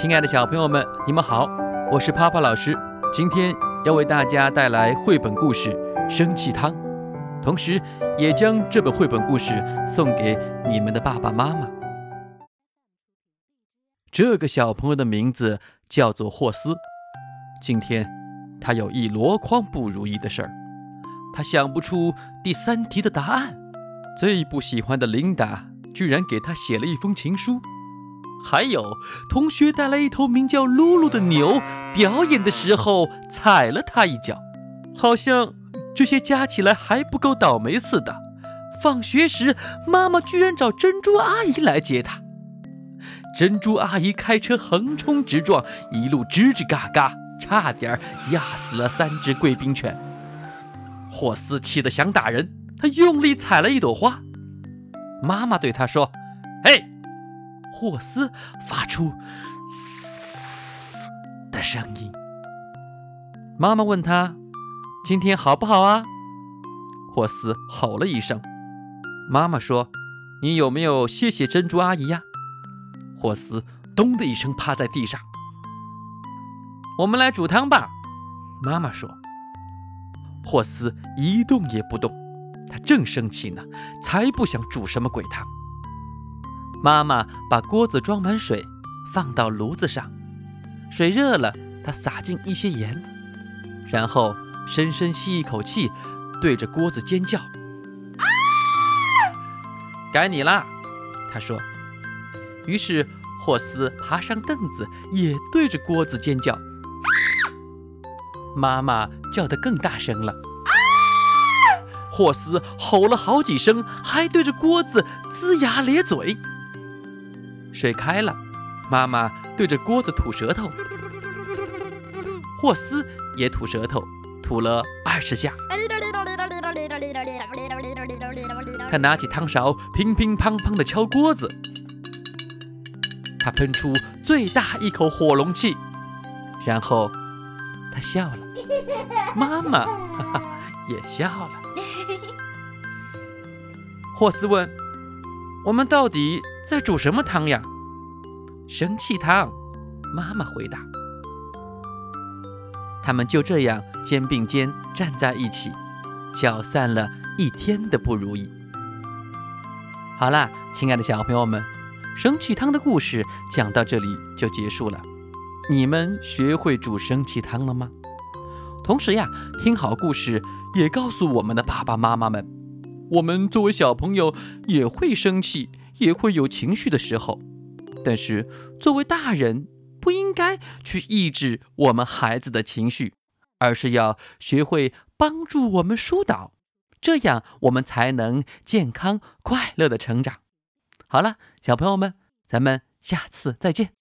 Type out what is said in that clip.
亲爱的小朋友们，你们好，我是帕帕老师。今天要为大家带来绘本故事《生气汤》，同时也将这本绘本故事送给你们的爸爸妈妈。这个小朋友的名字叫做霍斯。今天他有一箩筐不如意的事儿，他想不出第三题的答案。最不喜欢的琳达居然给他写了一封情书。还有同学带来一头名叫露露的牛，表演的时候踩了他一脚，好像这些加起来还不够倒霉似的。放学时，妈妈居然找珍珠阿姨来接他，珍珠阿姨开车横冲直撞，一路吱吱嘎嘎，差点压死了三只贵宾犬。霍斯气得想打人，他用力踩了一朵花。妈妈对他说：“嘿。”霍斯发出“嘶”的声音。妈妈问他：“今天好不好啊？”霍斯吼了一声。妈妈说：“你有没有谢谢珍珠阿姨呀？”霍斯咚的一声趴在地上。我们来煮汤吧，妈妈说。霍斯一动也不动，他正生气呢，才不想煮什么鬼汤。妈妈把锅子装满水，放到炉子上，水热了，她撒进一些盐，然后深深吸一口气，对着锅子尖叫：“啊！”该你啦，她说。于是霍斯爬上凳子，也对着锅子尖叫。妈妈叫得更大声了。霍斯吼了好几声，还对着锅子龇牙咧嘴。水开了，妈妈对着锅子吐舌头，霍斯也吐舌头，吐了二十下。他拿起汤勺，乒乒乓乓地敲锅子。他喷出最大一口火龙气，然后他笑了，妈妈也笑了。霍斯问：“我们到底？”在煮什么汤呀？生气汤。妈妈回答。他们就这样肩并肩站在一起，搅散了一天的不如意。好啦，亲爱的小朋友们，生气汤的故事讲到这里就结束了。你们学会煮生气汤了吗？同时呀，听好故事也告诉我们的爸爸妈妈们，我们作为小朋友也会生气。也会有情绪的时候，但是作为大人，不应该去抑制我们孩子的情绪，而是要学会帮助我们疏导，这样我们才能健康快乐的成长。好了，小朋友们，咱们下次再见。